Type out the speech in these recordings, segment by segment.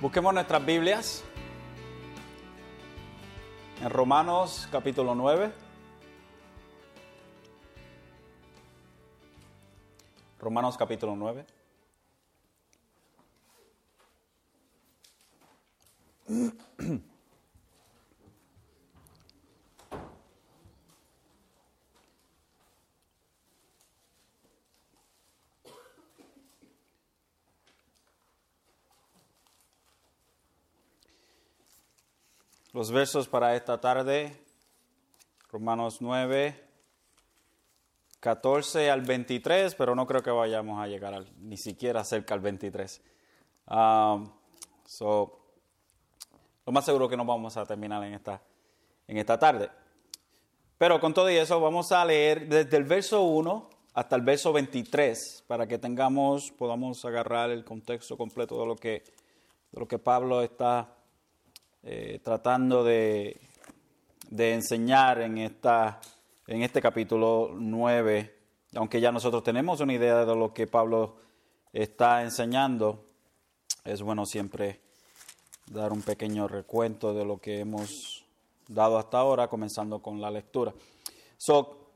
Busquemos nuestras Biblias en Romanos capítulo 9. Romanos capítulo 9. Los versos para esta tarde, Romanos 9, 14 al 23, pero no creo que vayamos a llegar ni siquiera cerca al 23. Um, so, lo más seguro que no vamos a terminar en esta, en esta tarde. Pero con todo eso vamos a leer desde el verso 1 hasta el verso 23 para que tengamos, podamos agarrar el contexto completo de lo que, de lo que Pablo está eh, tratando de, de, enseñar en, esta, en este capítulo 9, aunque ya nosotros tenemos una idea de lo que Pablo está enseñando, es bueno siempre dar un pequeño recuento de lo que hemos dado hasta ahora, comenzando con la lectura. So,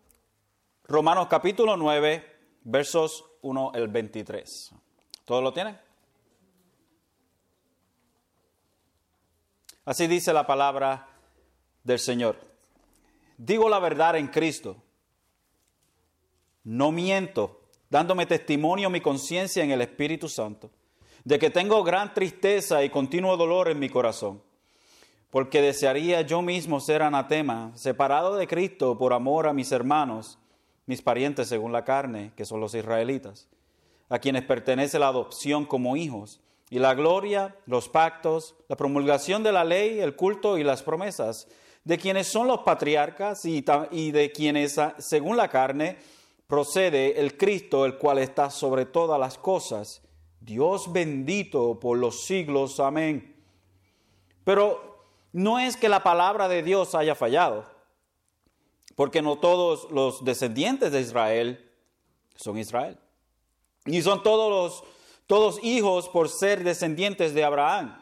Romanos capítulo 9, versos 1 al 23. ¿Todos lo tienen? Así dice la palabra del Señor. Digo la verdad en Cristo. No miento, dándome testimonio mi conciencia en el Espíritu Santo, de que tengo gran tristeza y continuo dolor en mi corazón, porque desearía yo mismo ser anatema, separado de Cristo por amor a mis hermanos, mis parientes según la carne, que son los israelitas, a quienes pertenece la adopción como hijos y la gloria, los pactos, la promulgación de la ley, el culto y las promesas, de quienes son los patriarcas y, de quienes, según la carne, procede el Cristo, el cual está sobre todas las cosas. Dios bendito por los siglos. Amén. Pero no es que la palabra de Dios haya fallado, porque no todos los descendientes de Israel son Israel. Ni son todos los todos hijos por ser descendientes de Abraham,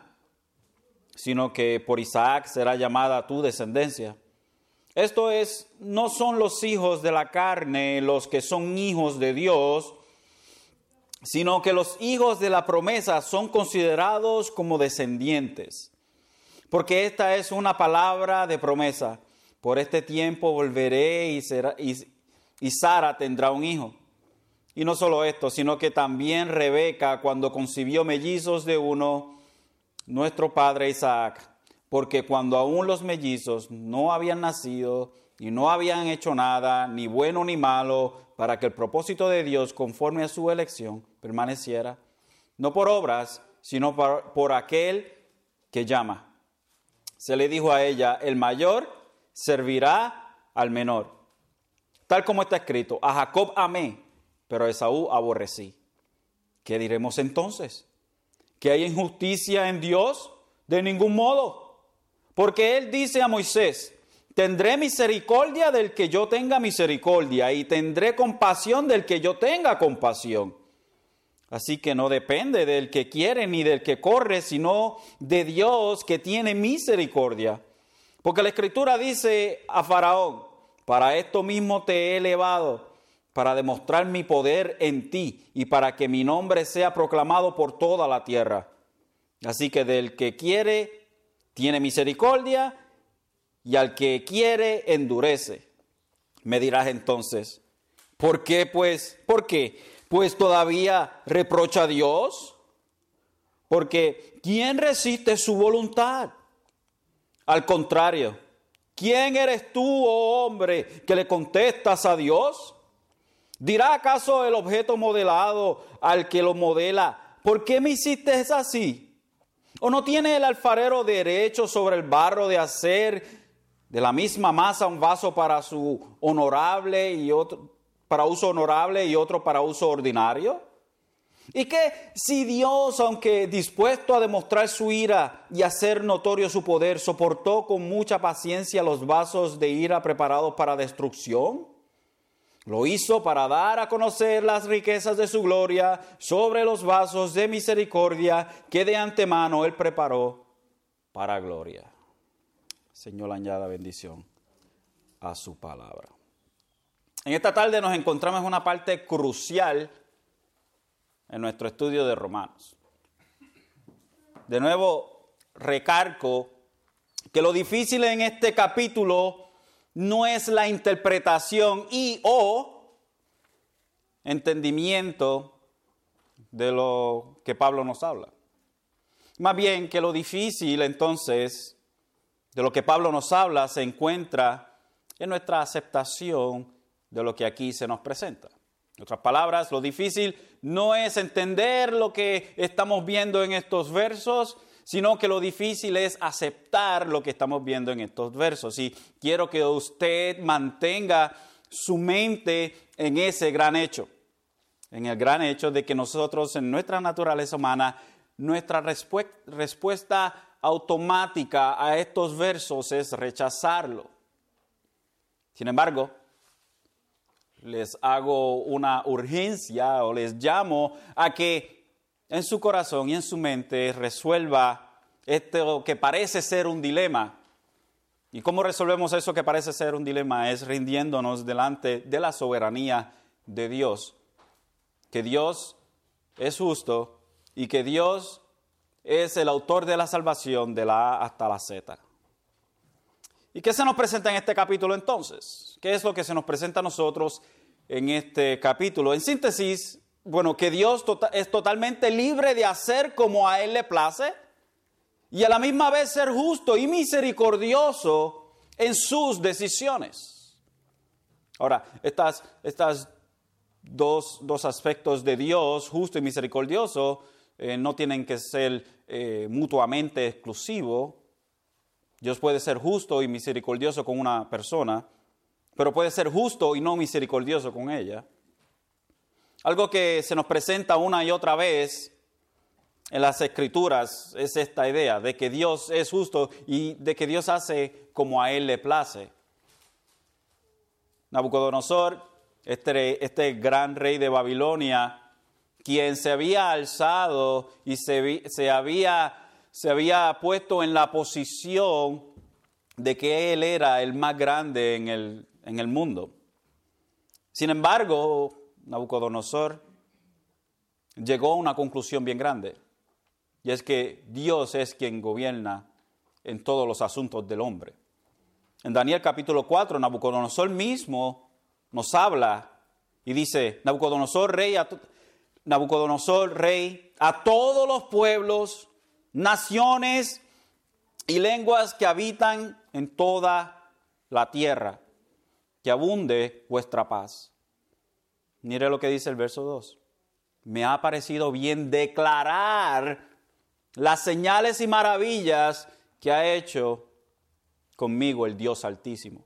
sino que por Isaac será llamada tu descendencia. Esto es, no son los hijos de la carne los que son hijos de Dios, sino que los hijos de la promesa son considerados como descendientes. Porque esta es una palabra de promesa. Por este tiempo volveré y, será, y, y Sara tendrá un hijo. Y no solo esto, sino que también Rebeca, cuando concibió mellizos de uno, nuestro padre Isaac, porque cuando aún los mellizos no habían nacido y no habían hecho nada, ni bueno ni malo, para que el propósito de Dios, conforme a su elección, permaneciera, no por obras, sino por, aquel que llama. Se le dijo a ella, el mayor servirá al menor. Tal como está escrito, a Jacob amé pero Esaú aborrecí. ¿Qué diremos entonces? ¿Que hay injusticia en Dios? De ningún modo. Porque Él dice a Moisés, tendré misericordia del que yo tenga misericordia y tendré compasión del que yo tenga compasión. Así que no depende del que quiere ni del que corre, sino de Dios que tiene misericordia. Porque la escritura dice a Faraón, para esto mismo te he elevado para demostrar mi poder en ti y para que mi nombre sea proclamado por toda la tierra. Así que del que quiere, tiene misericordia, y al que quiere, endurece. Me dirás entonces, ¿por qué pues? ¿Por qué? Pues todavía reprocha a Dios. Porque ¿quién resiste su voluntad? Al contrario, ¿quién eres tú, oh hombre, que le contestas a Dios? ¿Dirá acaso el objeto modelado al que lo modela, ¿por qué me hiciste así? ¿O no tiene el alfarero derecho sobre el barro de hacer de la misma masa un vaso para su honorable y otro para uso honorable y otro para uso ordinario? Y que si Dios, aunque dispuesto a demostrar su ira y hacer notorio su poder, soportó con mucha paciencia los vasos de ira preparados para destrucción, Lo hizo para dar a conocer las riquezas de su gloria sobre los vasos de misericordia que de antemano Él preparó para gloria. Señor, añada bendición a su palabra. En esta tarde nos encontramos en una parte crucial en nuestro estudio de Romanos. De nuevo, recargo que lo difícil en este capítulo no es la interpretación y o entendimiento de lo que Pablo nos habla. Más bien que lo difícil entonces de lo que Pablo nos habla se encuentra en nuestra aceptación de lo que aquí se nos presenta. En otras palabras, lo difícil no es entender lo que estamos viendo en estos versos, sino que lo difícil es aceptar lo que estamos viendo en estos versos. Y quiero que usted mantenga su mente en ese gran hecho, en el gran hecho de que nosotros en nuestra naturaleza humana, nuestra respuesta automática a estos versos es rechazarlo. Sin embargo, les hago una urgencia o les llamo a que en su corazón y en su mente resuelva esto que parece ser un dilema. ¿Y cómo resolvemos eso que parece ser un dilema? Es rindiéndonos delante de la soberanía de Dios. Que Dios es justo y que Dios es el autor de la salvación de la A hasta la Z. ¿Y qué se nos presenta en este capítulo entonces? ¿Qué es lo que se nos presenta a nosotros en este capítulo? En síntesis, bueno, que Dios tota-, es totalmente libre de hacer como a Él le place y a la misma vez ser justo y misericordioso en sus decisiones. Ahora, estas, dos, dos, aspectos de Dios, justo y misericordioso, eh, no tienen que ser eh, mutuamente exclusivos. Dios puede ser justo y misericordioso con una persona, pero puede ser justo y no misericordioso con ella. Algo que se nos presenta una y otra vez en las escrituras es esta idea de que Dios es justo y de que Dios hace como a Él le place. Nabucodonosor, este, este gran rey de Babilonia, quien se había alzado y se, se, había, se había puesto en la posición de que Él era el más grande en el, en el mundo. Sin embargo, Nabucodonosor llegó a una conclusión bien grande, y es que Dios es quien gobierna en todos los asuntos del hombre. En Daniel capítulo 4, Nabucodonosor mismo nos habla y dice, Nabucodonosor rey, a Nabucodonosor rey, a todos los pueblos, naciones y lenguas que habitan en toda la tierra, que abunde vuestra paz. Mire lo que dice el verso 2. Me ha parecido bien declarar las señales y maravillas que ha hecho conmigo el Dios Altísimo.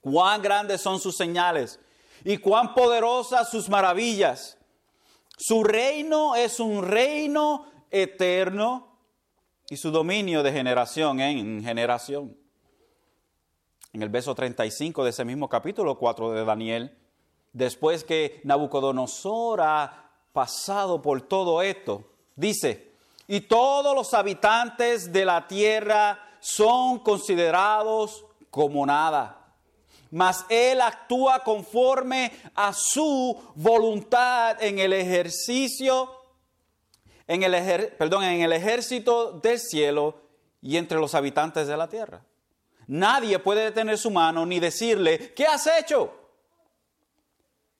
Cuán grandes son sus señales y cuán poderosas sus maravillas. Su reino es un reino eterno y su dominio de generación en generación. En el verso 35 de ese mismo capítulo 4 de Daniel, después que Nabucodonosor ha pasado por todo esto, dice, y todos los habitantes de la tierra son considerados como nada. Mas él actúa conforme a su voluntad en el ejercicio, en el, perdón, en el ejército del cielo y entre los habitantes de la tierra. Nadie puede detener su mano ni decirle, ¿qué has hecho?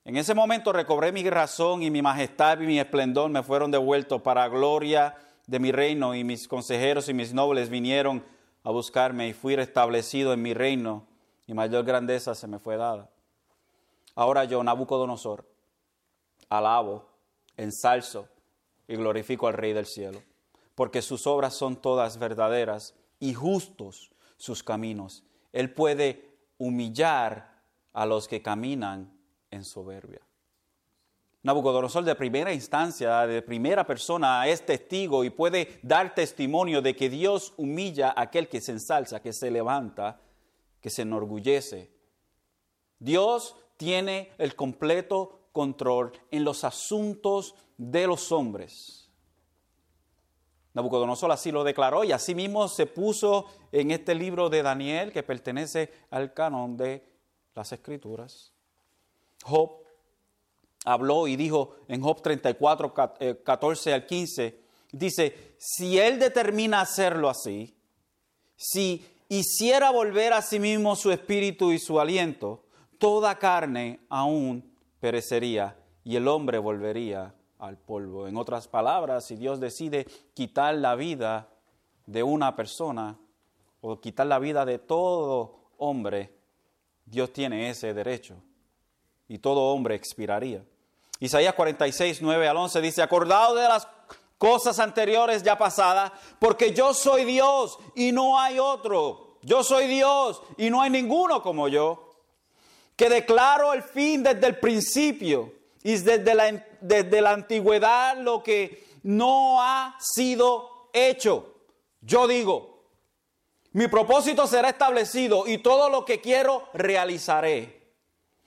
En ese momento recobré mi razón y mi majestad y mi esplendor me fueron devueltos para gloria de mi reino y mis consejeros y mis nobles vinieron a buscarme y fui restablecido en mi reino y mayor grandeza se me fue dada. Ahora yo, Nabucodonosor, alabo, ensalzo y glorifico al Rey del cielo, porque sus obras son todas verdaderas y justos sus caminos. Él puede humillar a los que caminan en soberbia. Nabucodonosor de primera instancia, de primera persona, es testigo y puede dar testimonio de que Dios humilla a aquel que se ensalza, que se levanta, que se enorgullece. Dios tiene el completo control en los asuntos de los hombres. Nabucodonosor así lo declaró y así mismo se puso en este libro de Daniel que pertenece al canon de las escrituras. Job habló y dijo en Job 34, 14 eh, al 15, dice, si él determina hacerlo así, si hiciera volver a sí mismo su espíritu y su aliento, toda carne aún perecería y el hombre volvería al polvo. En otras palabras, si Dios decide quitar la vida de una persona o quitar la vida de todo hombre, Dios tiene ese derecho y todo hombre expiraría. Isaías 46, 9 al 11 dice, acordado de las cosas anteriores ya pasadas, porque yo soy Dios y no hay otro. Yo soy Dios y no hay ninguno como yo, que declaro el fin desde el principio y desde la, desde la antigüedad lo que no ha sido hecho. Yo digo, mi propósito será establecido y todo lo que quiero realizaré.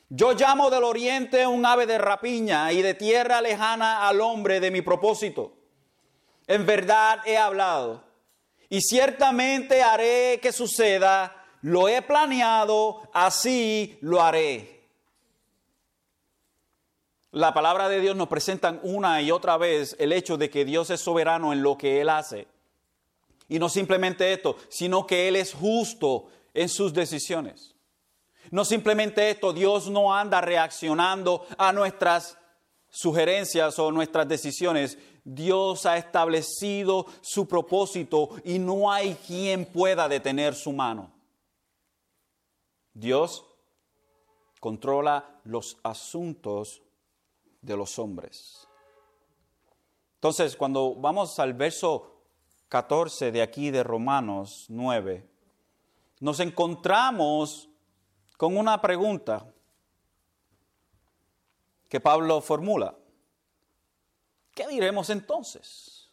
Yo llamo del oriente un ave de rapiña y de tierra lejana al hombre de mi propósito. En verdad he hablado y ciertamente haré que suceda. Lo he planeado, así lo haré. La palabra de Dios nos presenta una y otra vez el hecho de que Dios es soberano en lo que Él hace. Y no simplemente esto, sino que Él es justo en sus decisiones. No simplemente esto, Dios no anda reaccionando a nuestras sugerencias o nuestras decisiones. Dios ha establecido su propósito y no hay quien pueda detener su mano. Dios controla los asuntos de los hombres. Entonces, cuando vamos al verso 14 de aquí de Romanos 9, nos encontramos con una pregunta que Pablo formula. ¿Qué diremos entonces?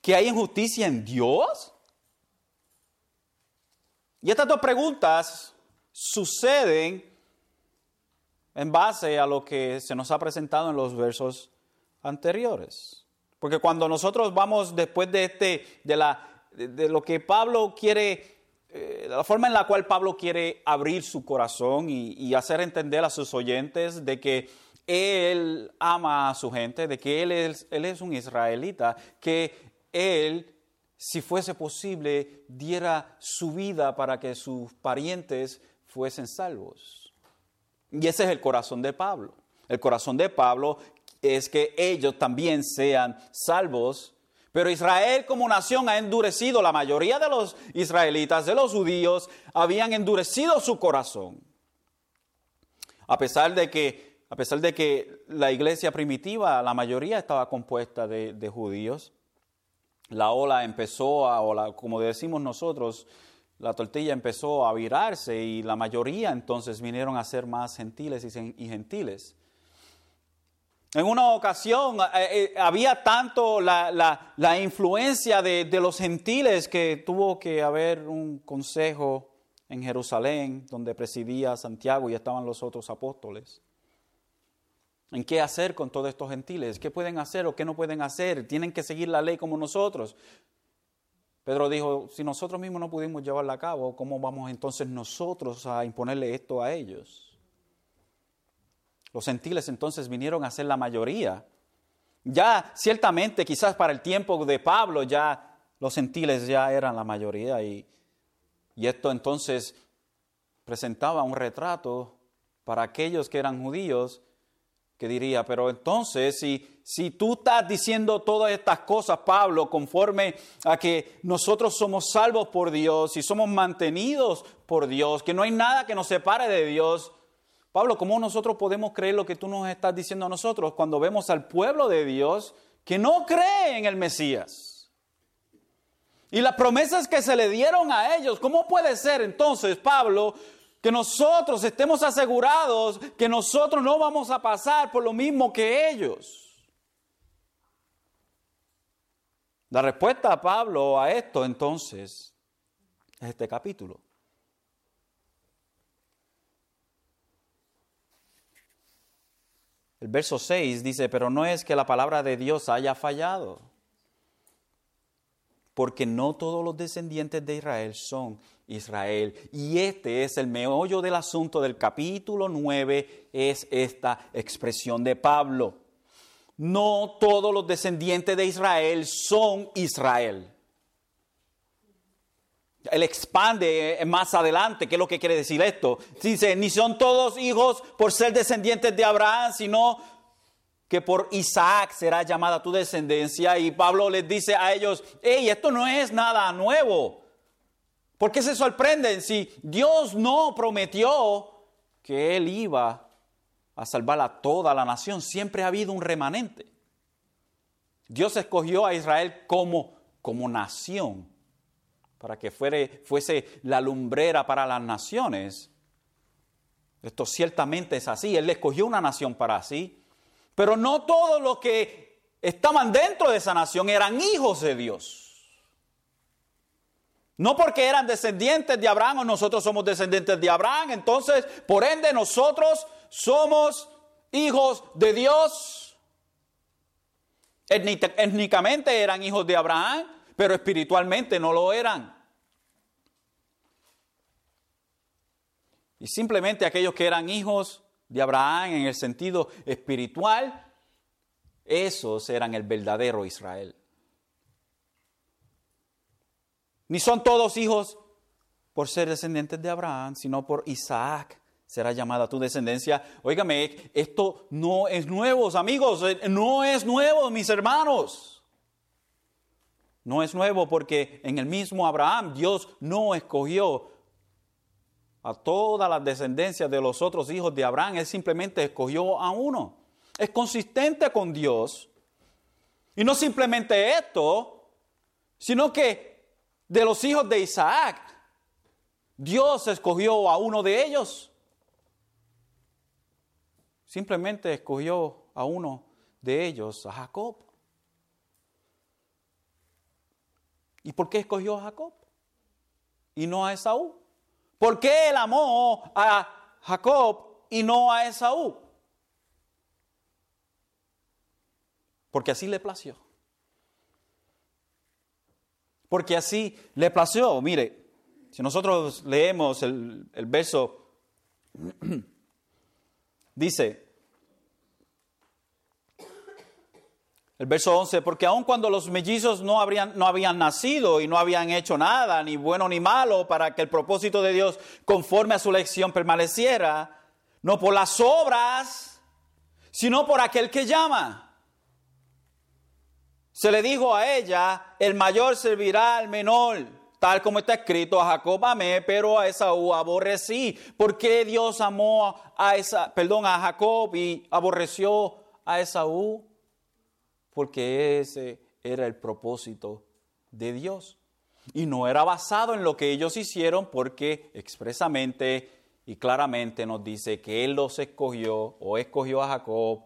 ¿Que hay injusticia en Dios? Y estas dos preguntas suceden en base a lo que se nos ha presentado en los versos anteriores. Porque cuando nosotros vamos después de este, de, la, de lo que Pablo quiere eh, la forma en la cual Pablo quiere abrir su corazón y, hacer entender a sus oyentes de que él ama a su gente, de que él es, él es un israelita, que él, si fuese posible, diera su vida para que sus parientes fuesen salvos. Y ese es el corazón de Pablo. El corazón de Pablo es que ellos también sean salvos pero Israel como nación ha endurecido, la mayoría de los israelitas, de los judíos, habían endurecido su corazón. A pesar de que, a pesar de que la iglesia primitiva, la mayoría estaba compuesta de, judíos, la ola empezó a, o como decimos nosotros, la tortilla empezó a virarse y la mayoría entonces vinieron a ser más gentiles y gentiles. En una ocasión eh, eh, había tanto la, influencia de, los gentiles que tuvo que haber un consejo en Jerusalén donde presidía Santiago y estaban los otros apóstoles. ¿En qué hacer con todos estos gentiles? ¿Qué pueden hacer o qué no pueden hacer? Tienen que seguir la ley como nosotros. Pedro dijo, si nosotros mismos no pudimos llevarla a cabo, ¿cómo vamos entonces nosotros a imponerle esto a ellos? Los gentiles entonces vinieron a ser la mayoría. Ya ciertamente, quizás para el tiempo de Pablo, ya los gentiles ya eran la mayoría y, y esto entonces presentaba un retrato para aquellos que eran judíos que diría, pero entonces si, si tú estás diciendo todas estas cosas, Pablo, conforme a que nosotros somos salvos por Dios y somos mantenidos por Dios, que no hay nada que nos separe de Dios, Pablo, ¿cómo nosotros podemos creer lo que tú nos estás diciendo a nosotros cuando vemos al pueblo de Dios que no cree en el Mesías? Y las promesas que se le dieron a ellos, ¿cómo puede ser entonces, Pablo, que nosotros estemos asegurados que nosotros no vamos a pasar por lo mismo que ellos? La respuesta a Pablo a esto entonces es este capítulo. El verso 6 dice, pero no es que la palabra de Dios haya fallado, porque no todos los descendientes de Israel son Israel. Y este es el meollo del asunto del capítulo 9, es esta expresión de Pablo. No todos los descendientes de Israel son Israel. Él expande más adelante, ¿qué es lo que quiere decir esto? Dice, ni son todos hijos por ser descendientes de Abraham, sino que por Isaac será llamada tu descendencia. Y Pablo les dice a ellos, hey, esto no es nada nuevo. ¿Por qué se sorprenden si Dios no prometió que Él iba a salvar a toda la nación? Siempre ha habido un remanente. Dios escogió a Israel como, como nación para que fuese la lumbrera para las naciones. Esto ciertamente es así. Él escogió una nación para sí. Pero no todos los que estaban dentro de esa nación eran hijos de Dios. No porque eran descendientes de Abraham o nosotros somos descendientes de Abraham. Entonces, por ende, nosotros somos hijos de Dios. Étnicamente eran hijos de Abraham, pero espiritualmente no lo eran. Y simplemente aquellos que eran hijos de Abraham en el sentido espiritual, esos eran el verdadero Israel. Ni son todos hijos por ser descendientes de Abraham, sino por Isaac será llamada tu descendencia. Óigame, esto no es nuevo, amigos, eh, no es nuevo, mis hermanos. No es nuevo porque en el mismo Abraham Dios no escogió a todas las descendencias de los otros hijos de Abraham, él simplemente escogió a uno. Es consistente con Dios. Y no simplemente esto, sino que de los hijos de Isaac, Dios escogió a uno de ellos. Simplemente escogió a uno de ellos, a Jacob. ¿Y por qué escogió a Jacob? Y no a Esaú. ¿Por qué él amó a Jacob y no a Esaú? Porque así le plació. Porque así le plació. Mire, si nosotros leemos el, el verso, dice, El verso 11, porque aun cuando los mellizos no, habrían, no habían nacido y no habían hecho nada, ni bueno ni malo, para que el propósito de Dios conforme a su elección permaneciera, no por las obras, sino por aquel que llama. Se le dijo a ella, el mayor servirá al menor, tal como está escrito, a Jacob amé, pero a Esaú aborrecí. ¿Por qué Dios amó a, esa, perdón, a Jacob y aborreció a Esaú? Porque ese era el propósito de Dios. Y no era basado en lo que ellos hicieron porque expresamente y claramente nos dice que Él los escogió o escogió a Jacob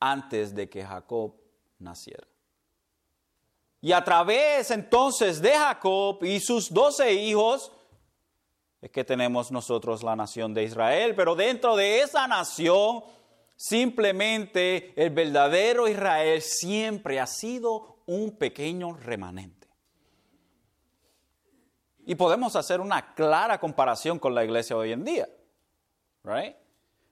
antes de que Jacob naciera. Y a través entonces de Jacob y sus doce hijos, es que tenemos nosotros la nación de Israel, pero dentro de esa nación Simplemente el verdadero Israel siempre ha sido un pequeño remanente. Y podemos hacer una clara comparación con la iglesia hoy en día. Right?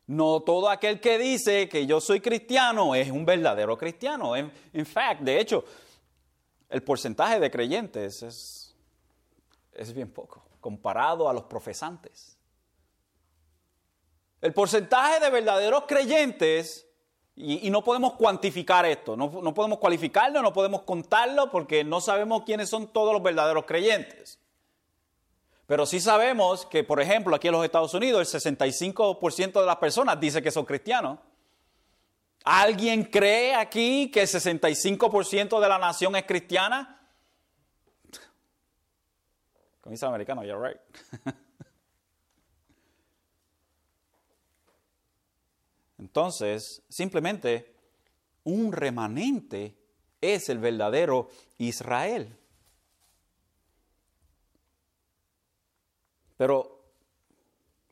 No todo aquel que dice que yo soy cristiano es un verdadero cristiano. En, fact, de hecho, el porcentaje de creyentes es, es bien poco comparado a los profesantes. El porcentaje de verdaderos creyentes, y, no podemos cuantificar esto, no, no podemos cualificarlo, no podemos contarlo porque no sabemos quiénes son todos los verdaderos creyentes. Pero sí sabemos que, por ejemplo, aquí en los Estados Unidos el 65% de las personas dice que son cristianos. ¿Alguien cree aquí que el 65% de la nación es cristiana? Con americano, you're right. Entonces, simplemente un remanente es el verdadero Israel. Pero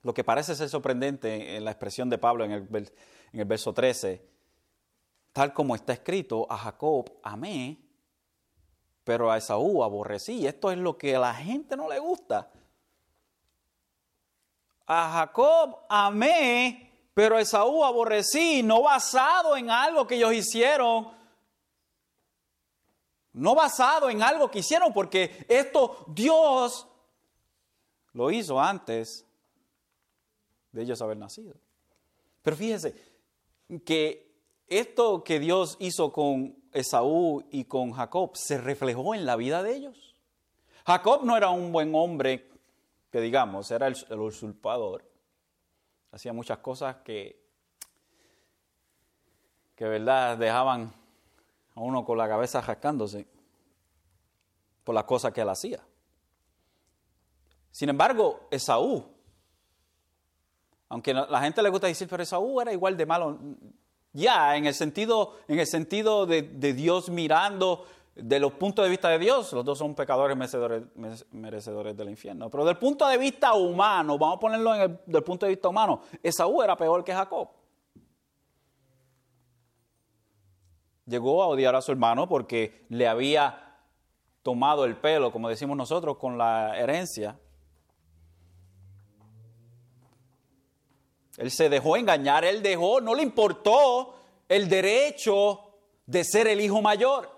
lo que parece ser sorprendente en la expresión de Pablo en el, en el verso 13, tal como está escrito, a Jacob amé, pero a Esaú aborrecí. Esto es lo que a la gente no le gusta. A Jacob amé, pero Esaú aborrecí, no basado en algo que ellos hicieron, no basado en algo que hicieron, porque esto Dios lo hizo antes de ellos haber nacido. Pero fíjense que esto que Dios hizo con Esaú y con Jacob se reflejó en la vida de ellos. Jacob no era un buen hombre, que digamos, era el, usurpador. Hacía muchas cosas que, que verdad dejaban a uno con la cabeza rascándose por las cosas que él hacía. Sin embargo, Esaú, aunque la gente le gusta decir, pero Esaú era igual de malo, ya, en el sentido, en el sentido de, Dios mirando de los puntos de vista de Dios, los dos son pecadores merecedores, del infierno. Pero del punto de vista humano, vamos a ponerlo en el, del punto de vista humano, Esaú era peor que Jacob. Llegó a odiar a su hermano porque le había tomado el pelo, como decimos nosotros, con la herencia. Él se dejó engañar, él dejó, no le importó el derecho de ser el hijo mayor.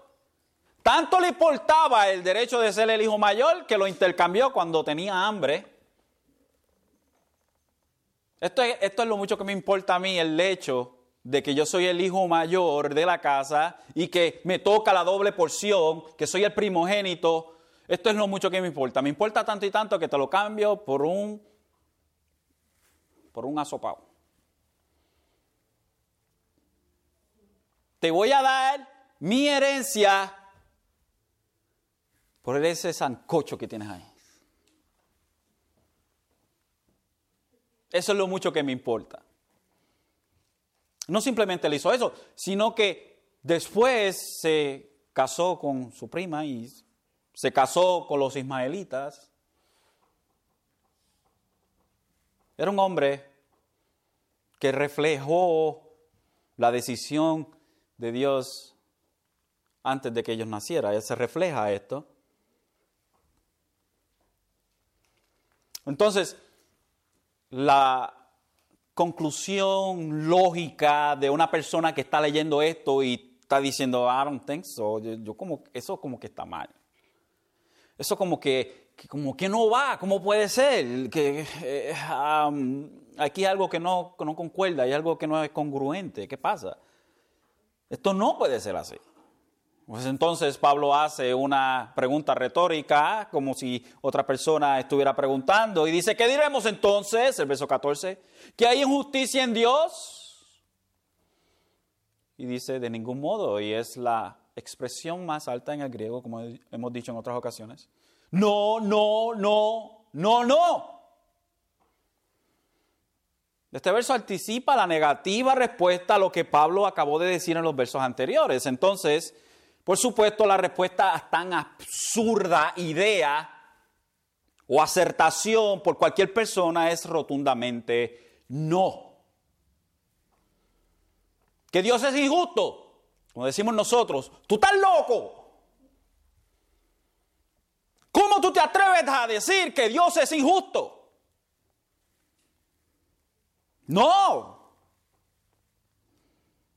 Tanto le importaba el derecho de ser el hijo mayor que lo intercambió cuando tenía hambre. Esto es, esto es lo mucho que me importa a mí, el hecho de que yo soy el hijo mayor de la casa y que me toca la doble porción, que soy el primogénito. Esto es lo mucho que me importa. Me importa tanto y tanto que te lo cambio por un por un asopado. Te voy a dar mi herencia por ese sancocho que tienes ahí. Eso es lo mucho que me importa. No simplemente le hizo eso, sino que después se casó con su prima y se casó con los ismaelitas Era un hombre que reflejó la decisión de Dios antes de que ellos nacieran. Se refleja esto. Entonces, la conclusión lógica de una persona que está leyendo esto y está diciendo, I don't think so, yo, como, eso como que está mal. Eso como que como que no va, ¿cómo puede ser? Que eh, aquí hay algo que no concuerda, hay algo que no es congruente, ¿qué pasa? Esto no puede ser así. Pues entonces Pablo hace una pregunta retórica, como si otra persona estuviera preguntando, y dice, ¿qué diremos entonces? El verso 14, que hay injusticia en Dios. Y dice, de ningún modo, y es la expresión más alta en el griego, como hemos dicho en otras ocasiones. No, no, no, no, no. Este verso anticipa la negativa respuesta a lo que Pablo acabó de decir en los versos anteriores. Entonces, por supuesto, la respuesta a tan absurda idea o acertación por cualquier persona es rotundamente no. Que Dios es injusto, como decimos nosotros, tú estás loco. ¿Cómo tú te atreves a decir que Dios es injusto? No.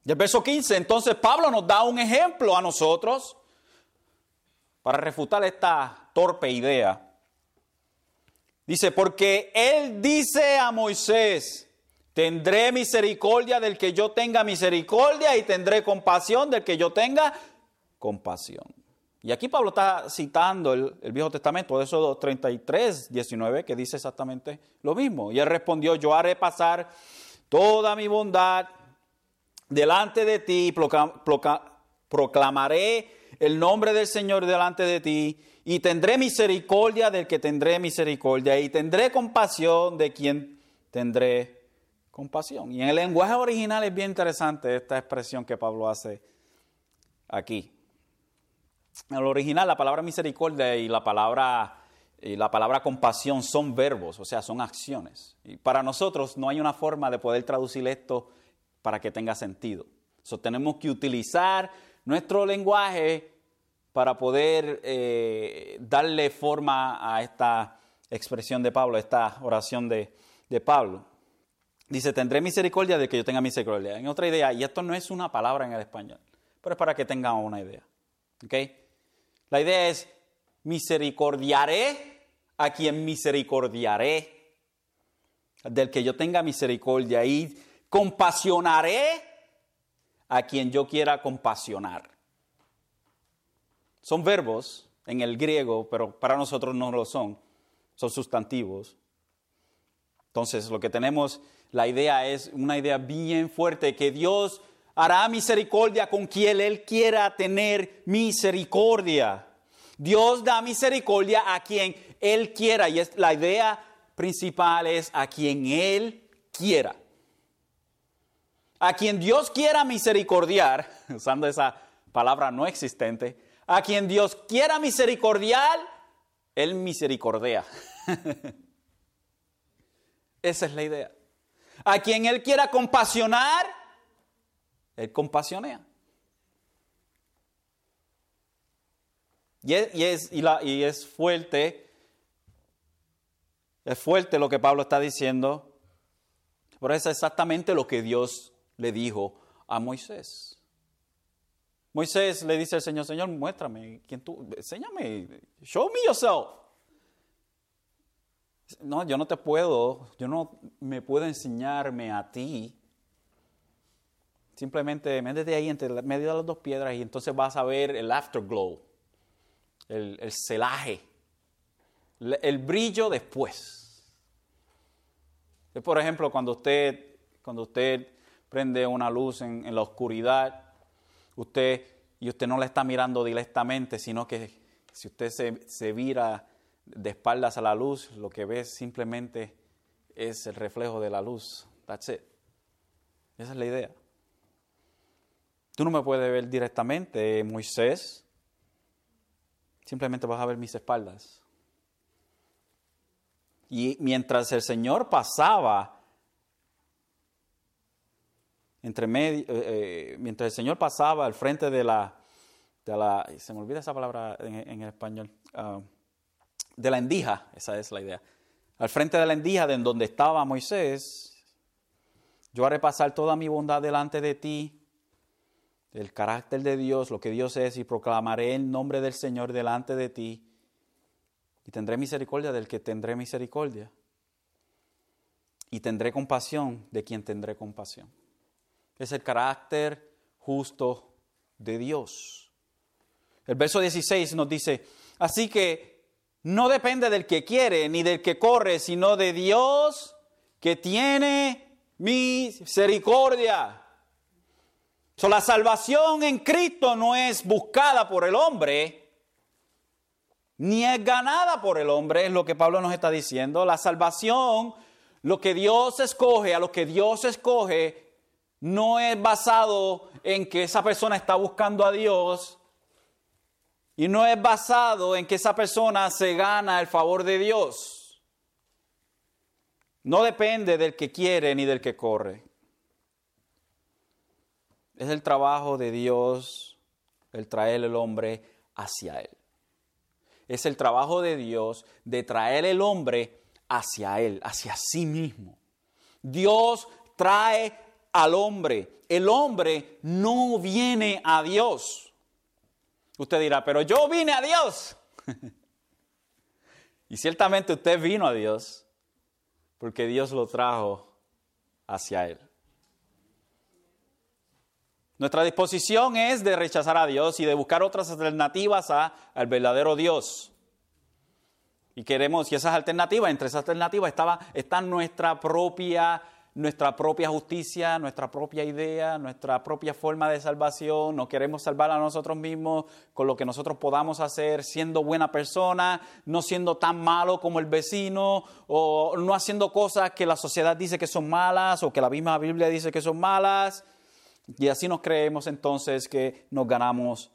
Y el verso 15, entonces Pablo nos da un ejemplo a nosotros para refutar esta torpe idea. Dice, porque él dice a Moisés, tendré misericordia del que yo tenga misericordia y tendré compasión del que yo tenga compasión. Y aquí Pablo está citando el, Viejo Testamento, de esos 33, 19, que dice exactamente lo mismo. Y él respondió, yo haré pasar toda mi bondad delante de ti, proclamaré el nombre del Señor delante de ti, y tendré misericordia del que tendré misericordia, y tendré compasión de quien tendré compasión. Y en el lenguaje original es bien interesante esta expresión que Pablo hace aquí. En el original, la palabra misericordia y la palabra y la palabra compasión son verbos, o sea, son acciones. Y para nosotros no hay una forma de poder traducir esto para que tenga sentido. So, tenemos que utilizar nuestro lenguaje para poder eh, darle forma a esta expresión de Pablo, a esta oración de, de Pablo. Dice, tendré misericordia de que yo tenga misericordia. En otra idea, y esto no es una palabra en el español, pero es para que tengan una idea. La idea es, misericordiaré a quien misericordiaré, del que yo tenga misericordia, y compasionaré a quien yo quiera compasionar. Son verbos en el griego, pero para nosotros no lo son, son sustantivos. Entonces, lo que tenemos, la idea es una idea bien fuerte, que Dios hará misericordia con quien Él quiera tener misericordia. Dios da misericordia a quien Él quiera y es, la idea principal es a quien Él quiera. A quien Dios quiera misericordiar, usando esa palabra no existente, a quien Dios quiera misericordiar, Él misericordia. Esa es la idea. A quien Él quiera compasionar, Él compasionea. Y es, y es fuerte, es fuerte lo que Pablo está diciendo, pero es exactamente lo que Dios le dijo a Moisés. Moisés le dice al Señor, Señor, muéstrame quién tú, enséñame, show me yourself. No, yo no te puedo, yo no me puedo enseñarme a ti. Simplemente métete ahí entre medio de las dos piedras y entonces vas a ver el afterglow, el, el celaje, el, brillo después. Por ejemplo, cuando usted, cuando usted prende una luz en, la oscuridad, usted, y usted no la está mirando directamente, sino que si usted se, se vira de espaldas a la luz, lo que ve simplemente es el reflejo de la luz. That's it. Esa es la idea. Tú no me puedes ver directamente, Moisés. Simplemente vas a ver mis espaldas. Y mientras el Señor pasaba entre medio, eh, eh, mientras el Señor pasaba al frente de la, de la se me olvida esa palabra en, español, ah, de la endija, esa es la idea, al frente de la endija de donde estaba Moisés, yo haré pasar toda mi bondad delante de ti, el carácter de Dios, lo que Dios es, y proclamaré el nombre del Señor delante de ti, y tendré misericordia del que tendré misericordia, y tendré compasión de quien tendré compasión es el carácter justo de Dios. El verso 16 nos dice, así que no depende del que quiere ni del que corre, sino de Dios que tiene misericordia. So, la salvación en Cristo no es buscada por el hombre, ni es ganada por el hombre, es lo que Pablo nos está diciendo. La salvación, lo que Dios escoge, a lo que Dios escoge, no es basado en que esa persona está buscando a Dios y no es basado en que esa persona se gana el favor de Dios. No depende del que quiere ni del que corre. Es el trabajo de Dios el traer el hombre hacia Él. Es el trabajo de Dios de traer el hombre hacia Él, hacia sí mismo. Dios trae al hombre. El hombre no viene a Dios. Usted dirá, pero yo vine a Dios. y ciertamente usted vino a Dios porque Dios lo trajo hacia Él. Nuestra disposición es de rechazar a Dios y de buscar otras alternativas a, al verdadero Dios. Y queremos, y esas alternativas, entre esas alternativas estaba, está nuestra propia nuestra propia justicia, nuestra propia idea, nuestra propia forma de salvación, no queremos salvar a nosotros mismos con lo que nosotros podamos hacer, siendo buena persona, no siendo tan malo como el vecino, o no haciendo cosas que la sociedad dice que son malas o que la misma Biblia dice que son malas. Y así nos creemos entonces que nos ganamos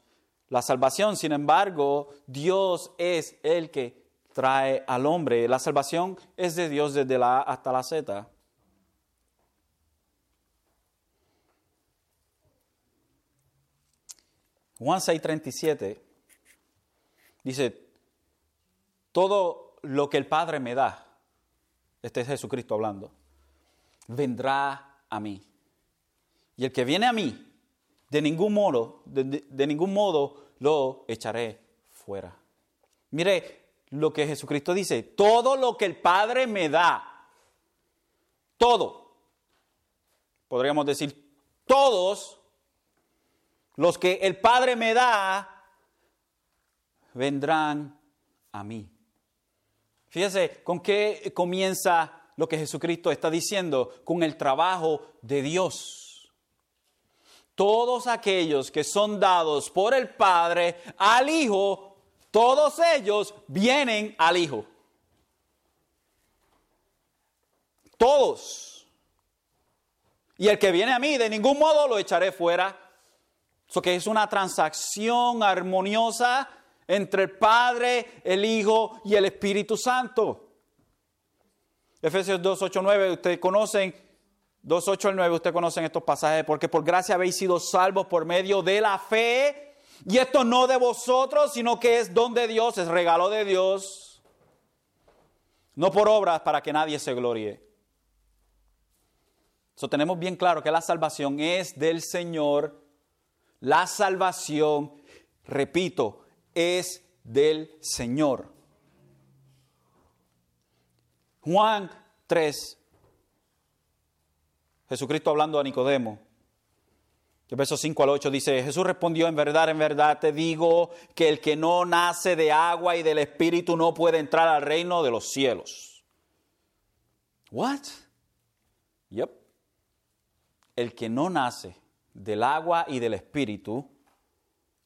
la salvación. Sin embargo, Dios es el que trae al hombre. La salvación es de Dios desde la A hasta la Z. Juan 6:37 dice, todo lo que el Padre me da, este es Jesucristo hablando, vendrá a mí. Y el que viene a mí, de ningún modo, de, ningún modo lo echaré fuera. Mire lo que Jesucristo dice, todo lo que el Padre me da, todo, podríamos decir, todos los que el Padre me da, vendrán a mí. Fíjese con qué comienza lo que Jesucristo está diciendo, con el trabajo de Dios. Todos aquellos que son dados por el Padre al Hijo, todos ellos vienen al Hijo. Todos. Y el que viene a mí, de ningún modo lo echaré fuera. Eso que es una transacción armoniosa entre el Padre, el Hijo y el Espíritu Santo. Efesios 2, 8, 9, ustedes conocen, 2, 8 al 9, ustedes conocen estos pasajes, porque por gracia habéis sido salvos por medio de la fe, y esto no de vosotros, sino que es don de Dios, es regalo de Dios, no por obras para que nadie se gloríe. Eso tenemos bien claro que la salvación es del Señor, la salvación, repito, es del Señor. Juan 3, Jesucristo hablando a Nicodemo, el verso 5 al 8 dice, Jesús respondió, en verdad, en verdad te digo que el que no nace de agua y del Espíritu no puede entrar al reino de los cielos. What? Yep. El que no nace del agua y del Espíritu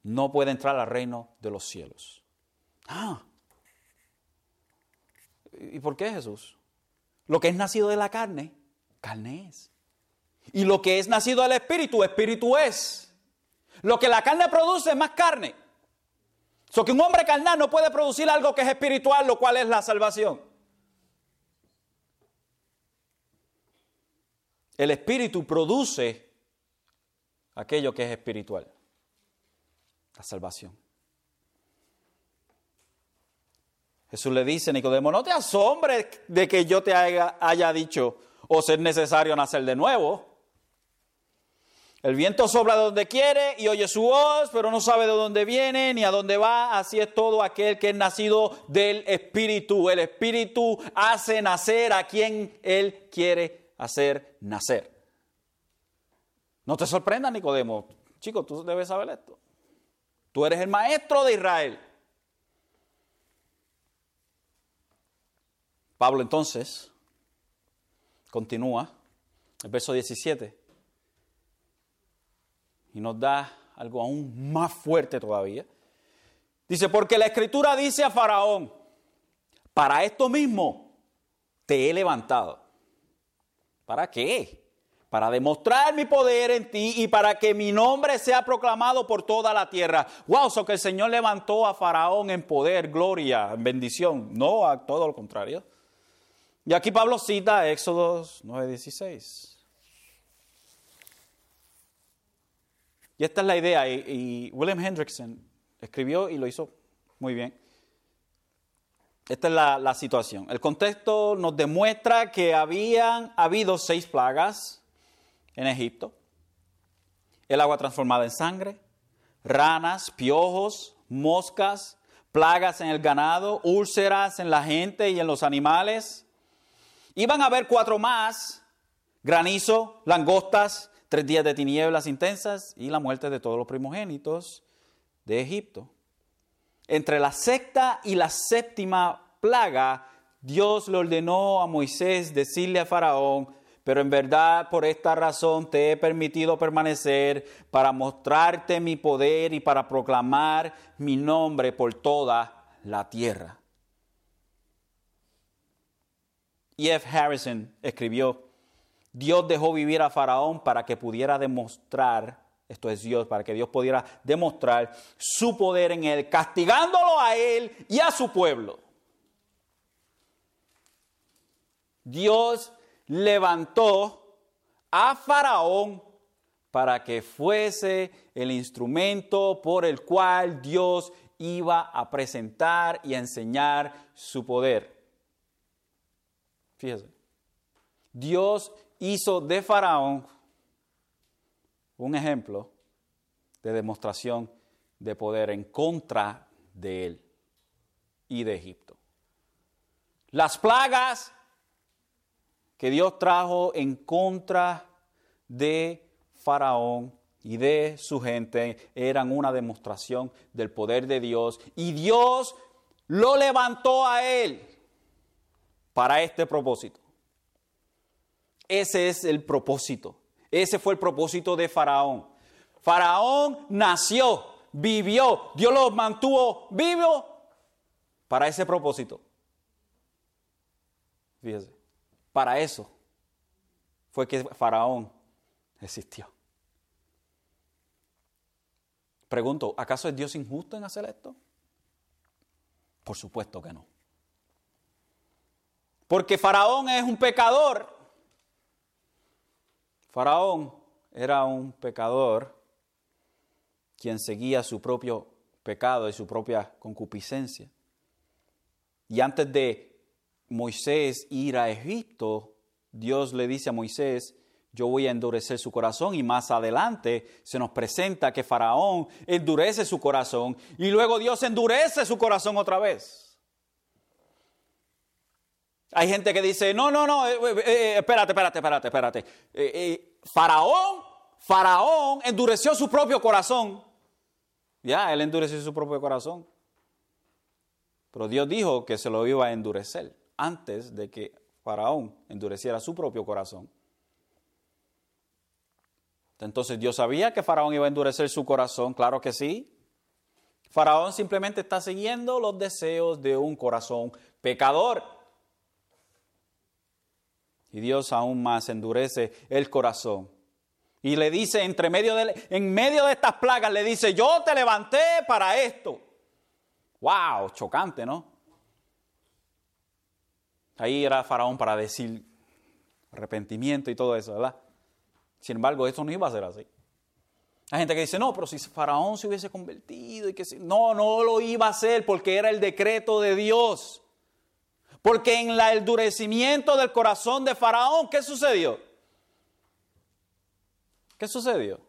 no puede entrar al reino de los cielos. Ah. ¿Y por qué Jesús? Lo que es nacido de la carne, carne es. Y lo que es nacido del espíritu, espíritu es. Lo que la carne produce es más carne. So que un hombre carnal no puede producir algo que es espiritual, lo cual es la salvación. El espíritu produce aquello que es espiritual la salvación. Jesús le dice a Nicodemo, no te asombres de que yo te haya, dicho o ser necesario nacer de nuevo. El viento sopla donde quiere y oye su voz, pero no sabe de dónde viene ni a dónde va. Así es todo aquel que es nacido del Espíritu. El Espíritu hace nacer a quien Él quiere hacer nacer. No te sorprenda, Nicodemo. Chico, tú debes saber esto. Tú eres el maestro de Israel. Pablo entonces continúa, el verso 17, y nos da algo aún más fuerte todavía. Dice, porque la escritura dice a Faraón, para esto mismo te he levantado. ¿Para qué? Para demostrar mi poder en ti y para que mi nombre sea proclamado por toda la tierra. Wow, so que el Señor levantó a Faraón en poder, gloria, en bendición, no a todo lo contrario. Y aquí Pablo cita Éxodos 9:16. Y esta es la idea, y, William Hendrickson escribió y lo hizo muy bien. Esta es la situación. El contexto nos demuestra que habían habido seis plagas en Egipto, el agua transformada en sangre, ranas, piojos, moscas, plagas en el ganado, úlceras en la gente y en los animales. Iban a haber cuatro más, granizo, langostas, tres días de tinieblas intensas y la muerte de todos los primogénitos de Egipto. Entre la sexta y la séptima plaga, Dios le ordenó a Moisés decirle a Faraón, pero en verdad por esta razón te he permitido permanecer para mostrarte mi poder y para proclamar mi nombre por toda la tierra. E. F. Harrison escribió, Dios dejó vivir a Faraón para que pudiera demostrar, esto es Dios, para que Dios pudiera demostrar su poder en él, castigándolo a él y a su pueblo. Dios levantó a Faraón para que fuese el instrumento por el cual Dios iba a presentar y a enseñar su poder. Fíjese, Dios hizo de Faraón un ejemplo de demostración de poder en contra de él y de Egipto. Las plagas que Dios trajo en contra de Faraón y de su gente eran una demostración del poder de Dios y Dios lo levantó a él para este propósito. Ese es el propósito. Ese fue el propósito de Faraón. Faraón nació, vivió, Dios lo mantuvo vivo para ese propósito. Fíjese, para eso fue que Faraón existió. Pregunto, ¿acaso es Dios injusto en hacer esto? Por supuesto que no. Porque Faraón es un pecador. Faraón era un pecador quien seguía su propio pecado y su propia concupiscencia. Y antes de Moisés ir a Egipto, Dios le dice a Moisés, yo voy a endurecer su corazón y más adelante se nos presenta que Faraón endurece su corazón y luego Dios endurece su corazón otra vez. Hay gente que dice, no, no, no, eh, eh, eh, espérate, espérate, espérate, espérate. Faraón, Faraón endureció su propio corazón. Ya, él endureció su propio corazón. Pero Dios dijo que se lo iba a endurecer antes de que Faraón endureciera su propio corazón. Entonces Dios sabía que Faraón iba a endurecer su corazón, claro que sí. Faraón simplemente está siguiendo los deseos de un corazón pecador. Y Dios aún más endurece el corazón. Y le dice, entre medio de, en medio de estas plagas, le dice, yo te levanté para esto. ¡Wow! Chocante, ¿no? Ahí era Faraón para decir arrepentimiento y todo eso, ¿verdad? Sin embargo, esto no iba a ser así. Hay gente que dice, no, pero si Faraón se hubiese convertido y que si... No, no lo iba a hacer porque era el decreto de Dios. Porque en el endurecimiento del corazón de Faraón, ¿qué sucedió? ¿Qué sucedió?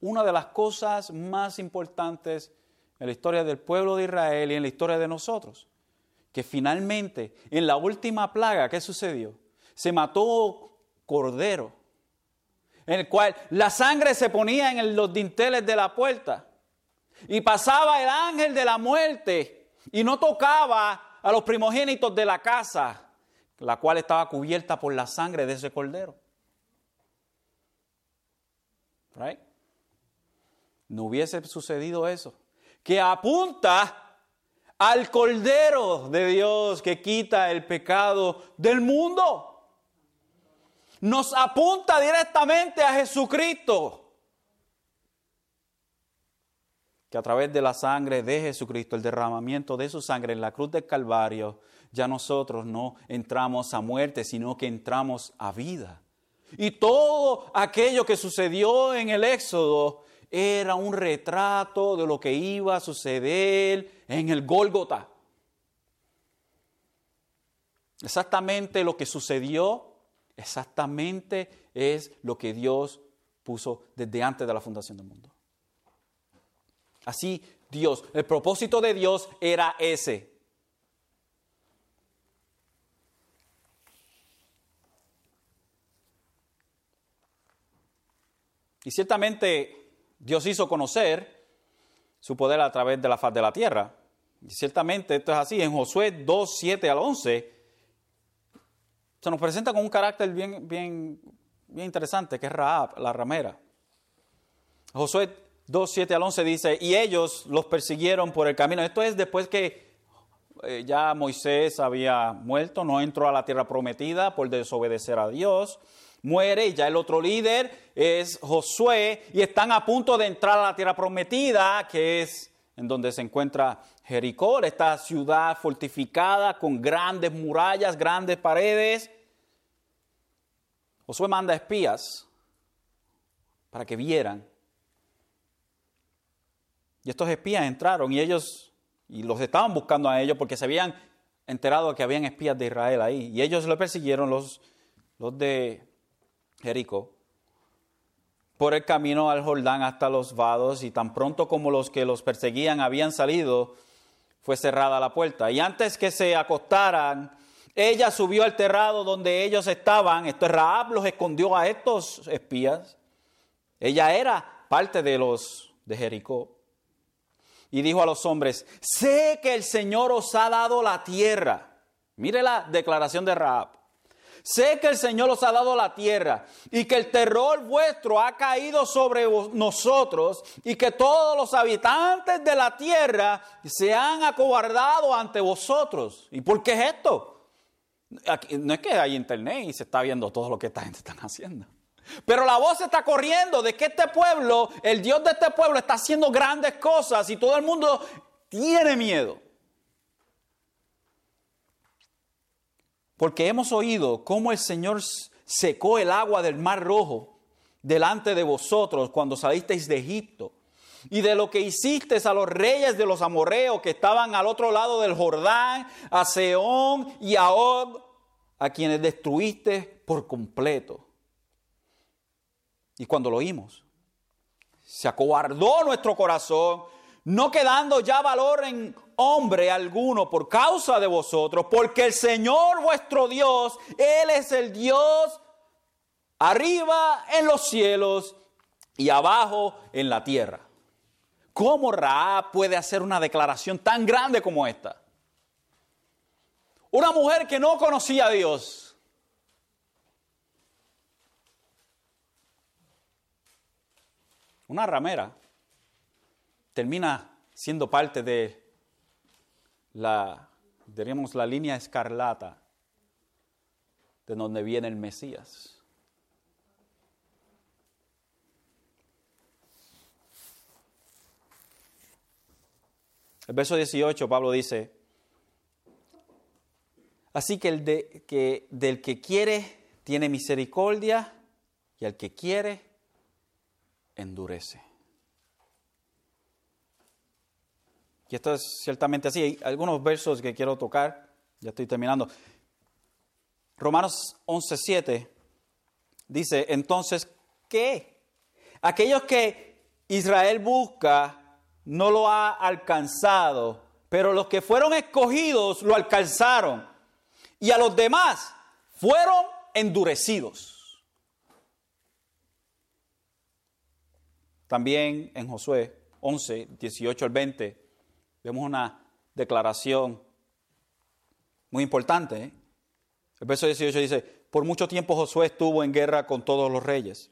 Una de las cosas más importantes en la historia del pueblo de Israel y en la historia de nosotros, que finalmente en la última plaga, ¿qué sucedió? Se mató cordero en el cual la sangre se ponía en los dinteles de la puerta y pasaba el ángel de la muerte y no tocaba a los primogénitos de la casa, la cual estaba cubierta por la sangre de ese cordero. No hubiese sucedido eso. Que apunta al cordero de Dios que quita el pecado del mundo nos apunta directamente a Jesucristo. Que a través de la sangre de Jesucristo, el derramamiento de su sangre en la cruz del Calvario, ya nosotros no entramos a muerte, sino que entramos a vida. Y todo aquello que sucedió en el Éxodo era un retrato de lo que iba a suceder en el Gólgota. Exactamente lo que sucedió Exactamente es lo que Dios puso desde antes de la fundación del mundo. Así Dios, el propósito de Dios era ese. Y ciertamente Dios hizo conocer su poder a través de la faz de la tierra. Y ciertamente esto es así. En Josué 2, 7 al 11 se nos presenta con un carácter bien, bien, bien interesante, que es Raab, la ramera. Josué 2, 7 al 11 dice, y ellos los persiguieron por el camino. Esto es después que eh, ya Moisés había muerto, no entró a la tierra prometida por desobedecer a Dios. Muere y ya el otro líder es Josué y están a punto de entrar a la tierra prometida, que es en donde se encuentra Jericó, esta ciudad fortificada con grandes murallas, grandes paredes. Josué manda espías para que vieran. Y estos espías entraron y ellos, y los estaban buscando a ellos porque se habían enterado que habían espías de Israel ahí. Y ellos lo persiguieron, los, los de Jericó, por el camino al Jordán hasta los vados, y tan pronto como los que los perseguían habían salido, fue cerrada la puerta. Y antes que se acostaran, ella subió al terrado donde ellos estaban. Esto Raab los escondió a estos espías. Ella era parte de los de Jericó. Y dijo a los hombres, sé que el Señor os ha dado la tierra. Mire la declaración de Raab. Sé que el Señor os ha dado la tierra y que el terror vuestro ha caído sobre nosotros y que todos los habitantes de la tierra se han acobardado ante vosotros. ¿Y por qué es esto? no es que hay internet y se está viendo todo lo que esta gente está haciendo. Pero la voz está corriendo de que este pueblo, el Dios de este pueblo está haciendo grandes cosas y todo el mundo tiene miedo. Porque hemos oído cómo el Señor secó el agua del mar rojo delante de vosotros cuando salisteis de Egipto. Y de lo que hicisteis a los reyes de los amorreos que estaban al otro lado del Jordán, a Seón y a Og, a quienes destruiste por completo. Y cuando lo oímos, se acobardó nuestro corazón, no quedando ya valor en hombre alguno por causa de vosotros, porque el Señor vuestro Dios, Él es el Dios arriba en los cielos y abajo en la tierra. ¿Cómo Raab puede hacer una declaración tan grande como esta? Una mujer que no conocía a Dios. Una ramera termina siendo parte de la, diríamos, la línea escarlata de donde viene el Mesías. El verso 18, Pablo dice, así que, el de, que del que quiere tiene misericordia y al que quiere endurece. Y esto es ciertamente así. Hay algunos versos que quiero tocar, ya estoy terminando. Romanos 11:7 dice, entonces, ¿qué? Aquellos que Israel busca no lo ha alcanzado, pero los que fueron escogidos lo alcanzaron. Y a los demás fueron endurecidos. También en Josué 11, 18 al 20 vemos una declaración muy importante. ¿eh? El verso 18 dice, por mucho tiempo Josué estuvo en guerra con todos los reyes.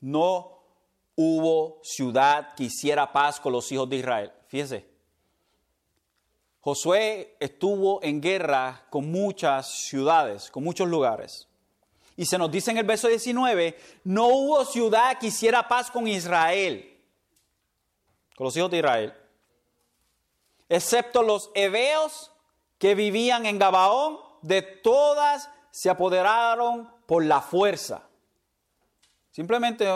No hubo ciudad que hiciera paz con los hijos de Israel. Fíjese, Josué estuvo en guerra con muchas ciudades, con muchos lugares. Y se nos dice en el verso 19, no hubo ciudad que hiciera paz con Israel, con los hijos de Israel excepto los heveos que vivían en Gabaón, de todas se apoderaron por la fuerza. Simplemente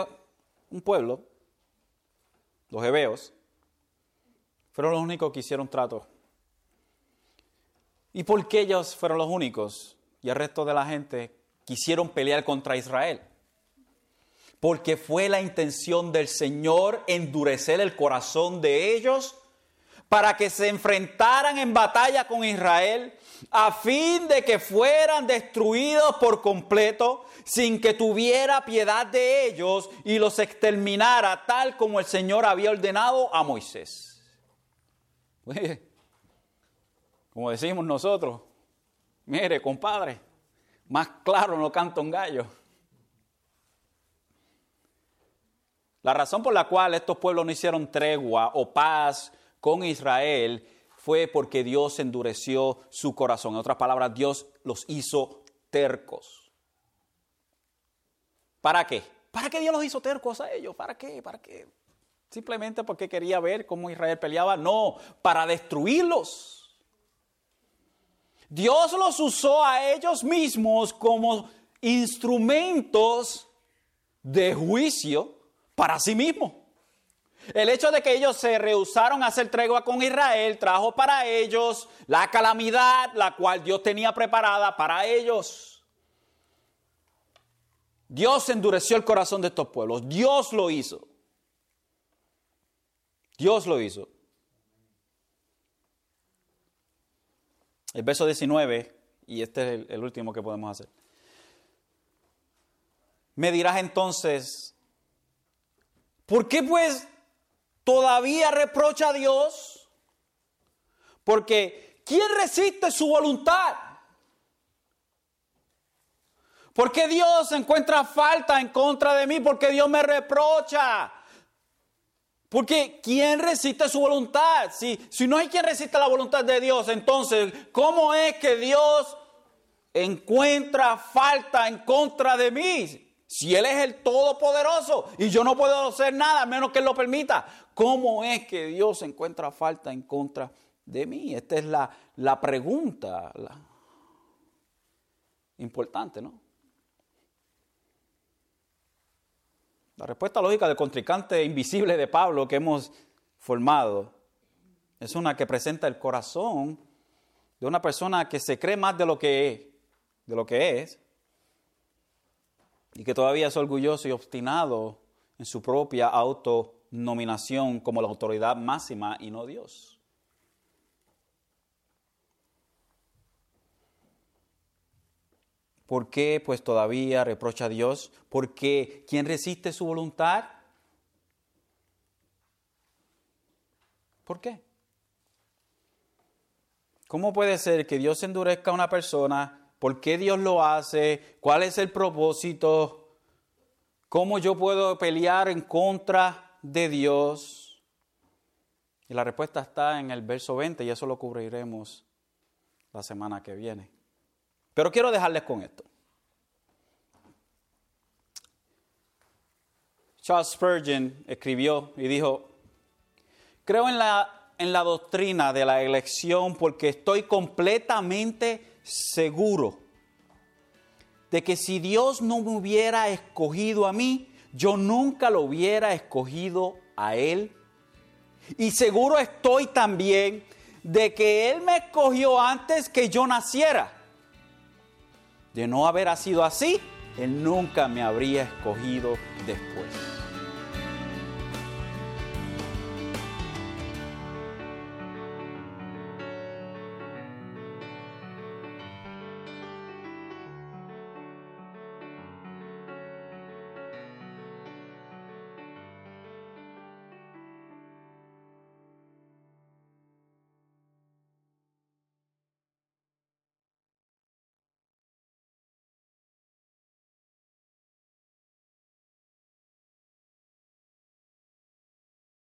un pueblo, los heveos, fueron los únicos que hicieron trato. ¿Y por qué ellos fueron los únicos y el resto de la gente quisieron pelear contra Israel? Porque fue la intención del Señor endurecer el corazón de ellos para que se enfrentaran en batalla con Israel, a fin de que fueran destruidos por completo, sin que tuviera piedad de ellos y los exterminara tal como el Señor había ordenado a Moisés. Como decimos nosotros, mire, compadre, más claro no canta un gallo. La razón por la cual estos pueblos no hicieron tregua o paz con Israel fue porque Dios endureció su corazón. En otras palabras, Dios los hizo tercos. ¿Para qué? ¿Para qué Dios los hizo tercos a ellos? ¿Para qué? ¿Para qué? Simplemente porque quería ver cómo Israel peleaba. No, para destruirlos. Dios los usó a ellos mismos como instrumentos de juicio para sí mismos. El hecho de que ellos se rehusaron a hacer tregua con Israel trajo para ellos la calamidad la cual Dios tenía preparada para ellos. Dios endureció el corazón de estos pueblos. Dios lo hizo. Dios lo hizo. El verso 19, y este es el, último que podemos hacer. Me dirás entonces, ¿por qué pues todavía reprocha a Dios? Porque ¿quién resiste su voluntad? Porque Dios encuentra falta en contra de mí, porque Dios me reprocha. Porque ¿quién resiste su voluntad? Si, si no hay quien resista la voluntad de Dios, entonces, ¿cómo es que Dios encuentra falta en contra de mí? Si Él es el Todopoderoso y yo no puedo hacer nada menos que Él lo permita, ¿cómo es que Dios encuentra falta en contra de mí? Esta es la, la pregunta importante, ¿no? La respuesta lógica del contrincante invisible de Pablo que hemos formado es una que presenta el corazón de una persona que se cree más de lo que es, de lo que es y que todavía es orgulloso y obstinado en su propia autonominación como la autoridad máxima y no Dios. ¿Por qué pues todavía reprocha a Dios? Porque ¿quién resiste su voluntad? ¿Por qué? ¿Cómo puede ser que Dios endurezca a una persona? ¿Por qué Dios lo hace? ¿Cuál es el propósito? ¿Cómo yo puedo pelear en contra de Dios? Y la respuesta está en el verso 20 y eso lo cubriremos la semana que viene. Pero quiero dejarles con esto. Charles Spurgeon escribió y dijo, creo en la, en la doctrina de la elección porque estoy completamente seguro de que si Dios no me hubiera escogido a mí, yo nunca lo hubiera escogido a Él. Y seguro estoy también de que Él me escogió antes que yo naciera de no haber sido así, Él nunca me habría escogido después.